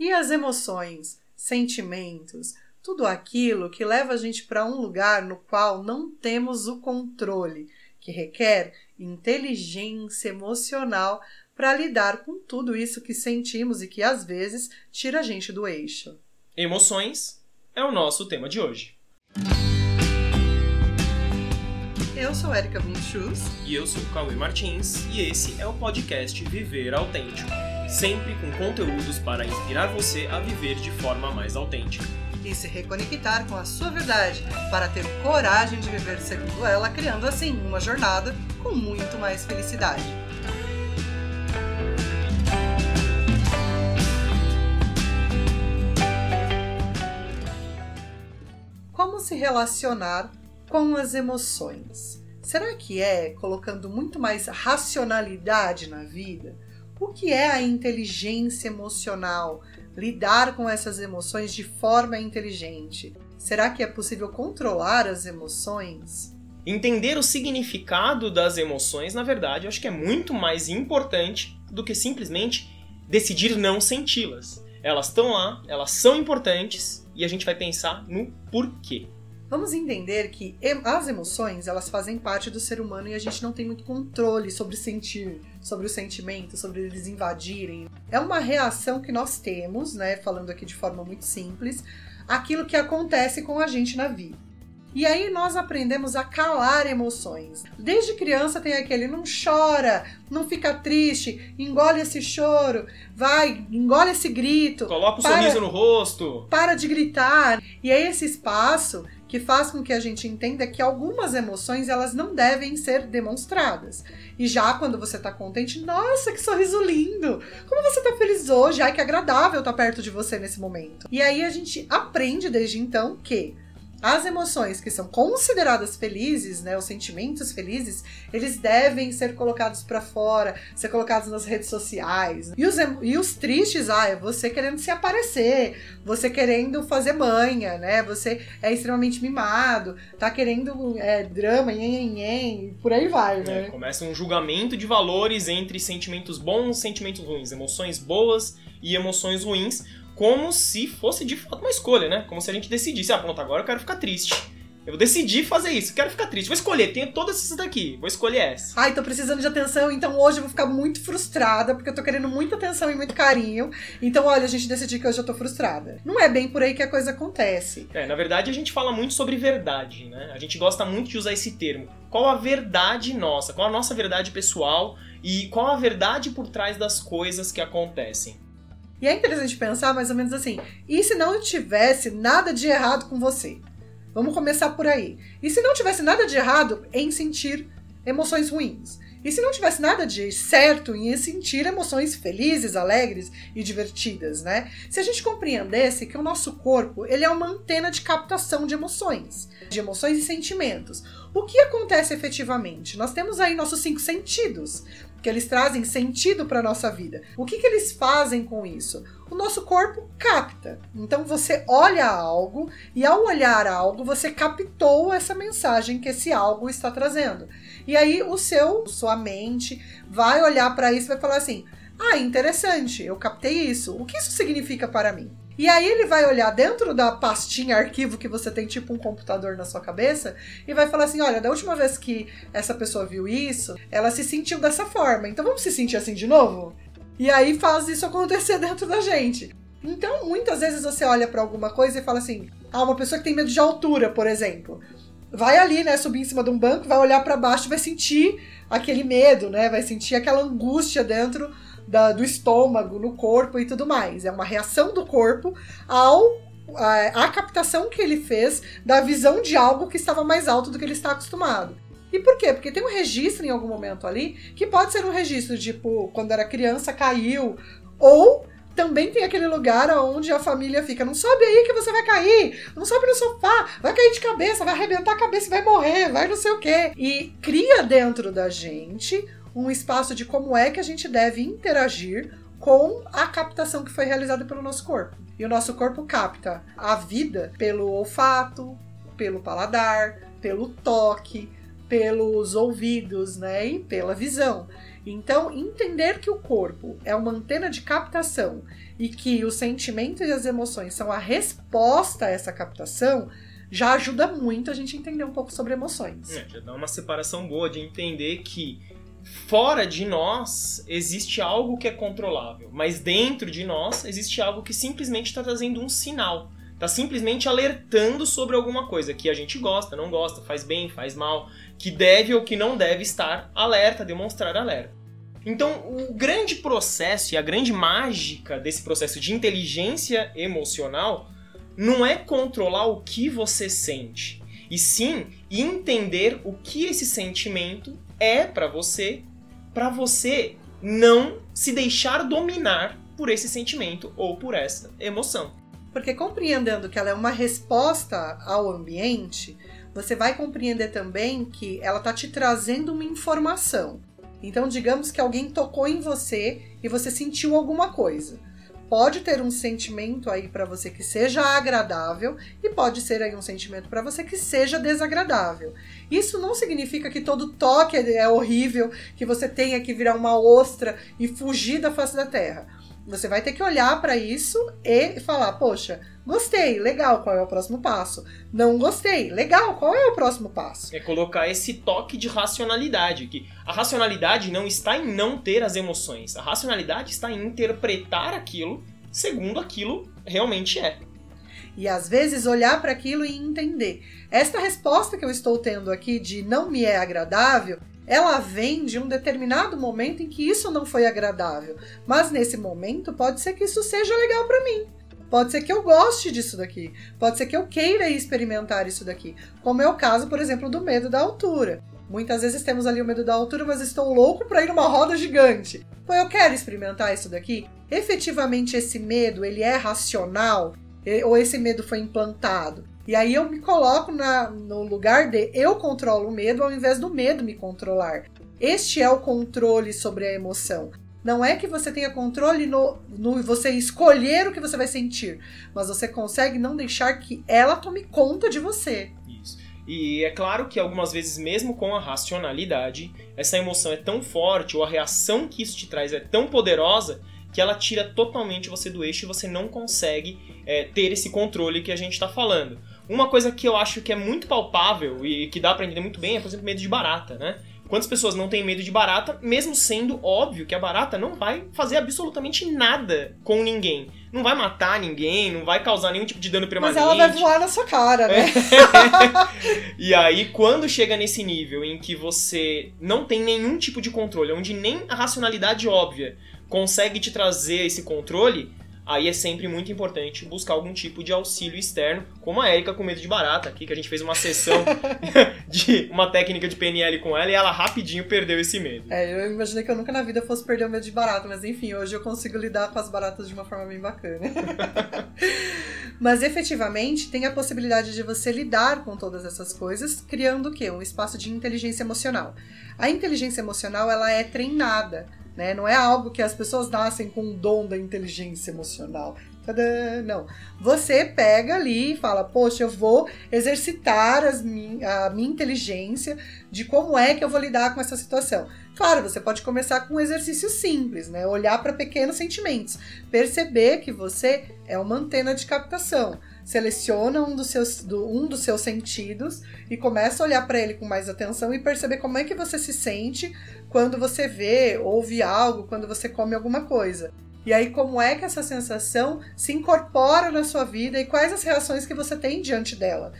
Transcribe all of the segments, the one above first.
E as emoções, sentimentos, tudo aquilo que leva a gente para um lugar no qual não temos o controle, que requer inteligência emocional para lidar com tudo isso que sentimos e que às vezes tira a gente do eixo. Emoções é o nosso tema de hoje. Eu sou Erika Bunchus. E eu sou Cauê Martins. E esse é o podcast Viver Autêntico sempre com conteúdos para inspirar você a viver de forma mais autêntica. E se reconectar com a sua verdade, para ter coragem de viver segundo ela, criando assim uma jornada com muito mais felicidade. Como se relacionar com as emoções? Será que é colocando muito mais racionalidade na vida? O que é a inteligência emocional? Lidar com essas emoções de forma inteligente. Será que é possível controlar as emoções? Entender o significado das emoções, na verdade, eu acho que é muito mais importante do que simplesmente decidir não senti-las. Elas estão lá, elas são importantes e a gente vai pensar no porquê. Vamos entender que as emoções, elas fazem parte do ser humano e a gente não tem muito controle sobre sentir, sobre os sentimentos, sobre eles invadirem. É uma reação que nós temos, né, falando aqui de forma muito simples, aquilo que acontece com a gente na vida. E aí nós aprendemos a calar emoções. Desde criança tem aquele não chora, não fica triste, engole esse choro, vai, engole esse grito. Coloca o para, sorriso no rosto. Para de gritar. E aí esse espaço que faz com que a gente entenda que algumas emoções elas não devem ser demonstradas. E já quando você tá contente, nossa, que sorriso lindo! Como você tá feliz hoje? Ai, que agradável estar tá perto de você nesse momento. E aí a gente aprende desde então que as emoções que são consideradas felizes, né, os sentimentos felizes, eles devem ser colocados para fora, ser colocados nas redes sociais. E os, e os tristes, ah, é você querendo se aparecer, você querendo fazer manha, né? Você é extremamente mimado, tá querendo é, drama, nhen, nhen, por aí vai, né? É, começa um julgamento de valores entre sentimentos bons e sentimentos ruins, emoções boas e emoções ruins, como se fosse de fato uma escolha, né? Como se a gente decidisse, ah, pronto, agora eu quero ficar triste. Eu decidi fazer isso, quero ficar triste. Vou escolher, tenho todas essas daqui, vou escolher essa. Ai, tô precisando de atenção, então hoje eu vou ficar muito frustrada, porque eu tô querendo muita atenção e muito carinho. Então, olha, a gente decidiu que hoje eu tô frustrada. Não é bem por aí que a coisa acontece. É, na verdade a gente fala muito sobre verdade, né? A gente gosta muito de usar esse termo. Qual a verdade nossa? Qual a nossa verdade pessoal? E qual a verdade por trás das coisas que acontecem? E é interessante pensar mais ou menos assim: e se não tivesse nada de errado com você? Vamos começar por aí. E se não tivesse nada de errado em sentir emoções ruins? E se não tivesse nada de certo em sentir emoções felizes, alegres e divertidas, né? Se a gente compreendesse que o nosso corpo, ele é uma antena de captação de emoções, de emoções e sentimentos. O que acontece efetivamente? Nós temos aí nossos cinco sentidos que eles trazem sentido para nossa vida. O que, que eles fazem com isso? O nosso corpo capta. Então você olha algo e ao olhar algo você captou essa mensagem que esse algo está trazendo. E aí o seu, sua mente vai olhar para isso e vai falar assim: "Ah, interessante, eu captei isso. O que isso significa para mim?" E aí ele vai olhar dentro da pastinha arquivo que você tem, tipo um computador na sua cabeça, e vai falar assim: olha, da última vez que essa pessoa viu isso, ela se sentiu dessa forma. Então vamos se sentir assim de novo? E aí faz isso acontecer dentro da gente. Então, muitas vezes você olha para alguma coisa e fala assim: ah, uma pessoa que tem medo de altura, por exemplo. Vai ali, né, subir em cima de um banco, vai olhar para baixo e vai sentir aquele medo, né? Vai sentir aquela angústia dentro da, do estômago, no corpo e tudo mais. É uma reação do corpo ao a, a captação que ele fez da visão de algo que estava mais alto do que ele está acostumado. E por quê? Porque tem um registro em algum momento ali que pode ser um registro, tipo, quando era criança caiu, ou também tem aquele lugar onde a família fica: não sobe aí que você vai cair, não sobe no sofá, vai cair de cabeça, vai arrebentar a cabeça vai morrer, vai não sei o quê. E cria dentro da gente um espaço de como é que a gente deve interagir com a captação que foi realizada pelo nosso corpo. E o nosso corpo capta a vida pelo olfato, pelo paladar, pelo toque, pelos ouvidos, né, e pela visão. Então, entender que o corpo é uma antena de captação e que os sentimentos e as emoções são a resposta a essa captação, já ajuda muito a gente entender um pouco sobre emoções. É, já dá uma separação boa de entender que fora de nós existe algo que é controlável, mas dentro de nós existe algo que simplesmente está trazendo um sinal. Está simplesmente alertando sobre alguma coisa que a gente gosta, não gosta, faz bem, faz mal, que deve ou que não deve estar alerta, demonstrar alerta. Então, o grande processo e a grande mágica desse processo de inteligência emocional não é controlar o que você sente, e sim entender o que esse sentimento é para você, para você não se deixar dominar por esse sentimento ou por essa emoção. Porque compreendendo que ela é uma resposta ao ambiente, você vai compreender também que ela está te trazendo uma informação. Então, digamos que alguém tocou em você e você sentiu alguma coisa. Pode ter um sentimento aí para você que seja agradável e pode ser aí um sentimento para você que seja desagradável. Isso não significa que todo toque é horrível, que você tenha que virar uma ostra e fugir da face da terra você vai ter que olhar para isso e falar: poxa, gostei, legal, qual é o próximo passo? Não gostei, legal, qual é o próximo passo? É colocar esse toque de racionalidade, que a racionalidade não está em não ter as emoções, a racionalidade está em interpretar aquilo segundo aquilo realmente é. E às vezes olhar para aquilo e entender. Esta resposta que eu estou tendo aqui de não me é agradável ela vem de um determinado momento em que isso não foi agradável, mas nesse momento pode ser que isso seja legal para mim. Pode ser que eu goste disso daqui, pode ser que eu queira experimentar isso daqui, como é o caso, por exemplo, do medo da altura. Muitas vezes temos ali o medo da altura, mas estou louco para ir numa roda gigante. Pô, eu quero experimentar isso daqui. Efetivamente esse medo, ele é racional? Ou esse medo foi implantado? E aí eu me coloco na, no lugar de eu controlo o medo ao invés do medo me controlar. Este é o controle sobre a emoção. Não é que você tenha controle no, no você escolher o que você vai sentir, mas você consegue não deixar que ela tome conta de você. Isso. E é claro que algumas vezes, mesmo com a racionalidade, essa emoção é tão forte, ou a reação que isso te traz é tão poderosa, que ela tira totalmente você do eixo e você não consegue é, ter esse controle que a gente está falando. Uma coisa que eu acho que é muito palpável e que dá para entender muito bem é, por exemplo, medo de barata, né? Quantas pessoas não têm medo de barata, mesmo sendo óbvio que a barata não vai fazer absolutamente nada com ninguém. Não vai matar ninguém, não vai causar nenhum tipo de dano permanente. Mas ela vai voar na sua cara, né? e aí, quando chega nesse nível em que você não tem nenhum tipo de controle, onde nem a racionalidade óbvia consegue te trazer esse controle, aí é sempre muito importante buscar algum tipo de auxílio externo, como a Erika com medo de barata aqui, que a gente fez uma sessão de uma técnica de PNL com ela e ela rapidinho perdeu esse medo. É, eu imaginei que eu nunca na vida fosse perder o medo de barata, mas enfim, hoje eu consigo lidar com as baratas de uma forma bem bacana. mas efetivamente tem a possibilidade de você lidar com todas essas coisas, criando o quê? Um espaço de inteligência emocional. A inteligência emocional, ela é treinada né? Não é algo que as pessoas nascem com um dom da inteligência emocional. Tadã! Não. Você pega ali e fala, poxa, eu vou exercitar as min a minha inteligência de como é que eu vou lidar com essa situação. Claro, você pode começar com um exercício simples, né? Olhar para pequenos sentimentos, perceber que você é uma antena de captação seleciona um dos seus, do, um dos seus sentidos e começa a olhar para ele com mais atenção e perceber como é que você se sente quando você vê, ouve algo, quando você come alguma coisa. E aí, como é que essa sensação se incorpora na sua vida e quais as reações que você tem diante dela?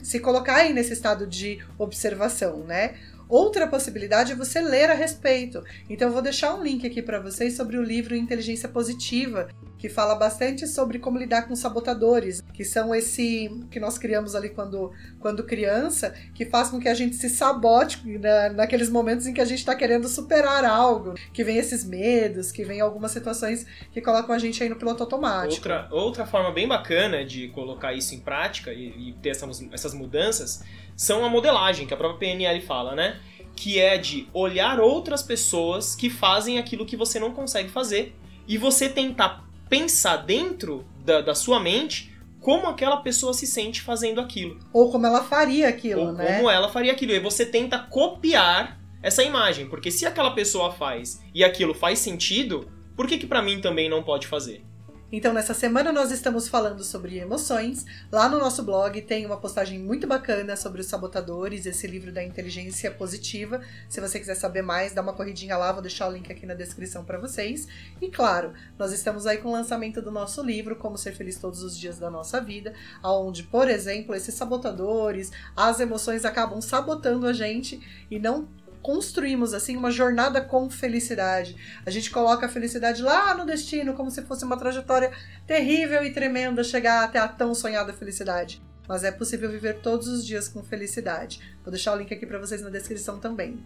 Se colocar aí nesse estado de observação, né? Outra possibilidade é você ler a respeito. Então eu vou deixar um link aqui para vocês sobre o livro Inteligência Positiva, que fala bastante sobre como lidar com sabotadores, que são esse que nós criamos ali quando, quando criança, que faz com que a gente se sabote na, naqueles momentos em que a gente está querendo superar algo, que vem esses medos, que vem algumas situações que colocam a gente aí no piloto automático. Outra, outra forma bem bacana de colocar isso em prática e, e ter essas, essas mudanças são a modelagem, que a própria PNL fala, né? Que é de olhar outras pessoas que fazem aquilo que você não consegue fazer e você tentar pensar dentro da, da sua mente como aquela pessoa se sente fazendo aquilo. Ou como ela faria aquilo, ou né? como ela faria aquilo. E você tenta copiar essa imagem, porque se aquela pessoa faz e aquilo faz sentido, por que que para mim também não pode fazer? Então, nessa semana nós estamos falando sobre emoções. Lá no nosso blog tem uma postagem muito bacana sobre os sabotadores, esse livro da inteligência positiva. Se você quiser saber mais, dá uma corridinha lá, vou deixar o link aqui na descrição para vocês. E claro, nós estamos aí com o lançamento do nosso livro, Como Ser Feliz Todos os Dias da Nossa Vida, onde, por exemplo, esses sabotadores, as emoções acabam sabotando a gente e não construímos assim uma jornada com felicidade. A gente coloca a felicidade lá no destino, como se fosse uma trajetória terrível e tremenda chegar até a tão sonhada felicidade. Mas é possível viver todos os dias com felicidade. Vou deixar o link aqui para vocês na descrição também.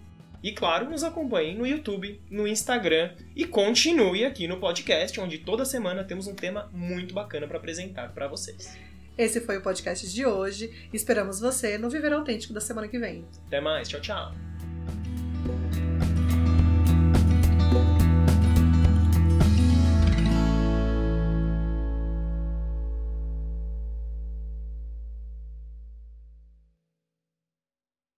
E claro, nos acompanhe no YouTube, no Instagram e continue aqui no podcast, onde toda semana temos um tema muito bacana para apresentar para vocês. Esse foi o podcast de hoje. Esperamos você no Viver Autêntico da semana que vem. Até mais, tchau, tchau.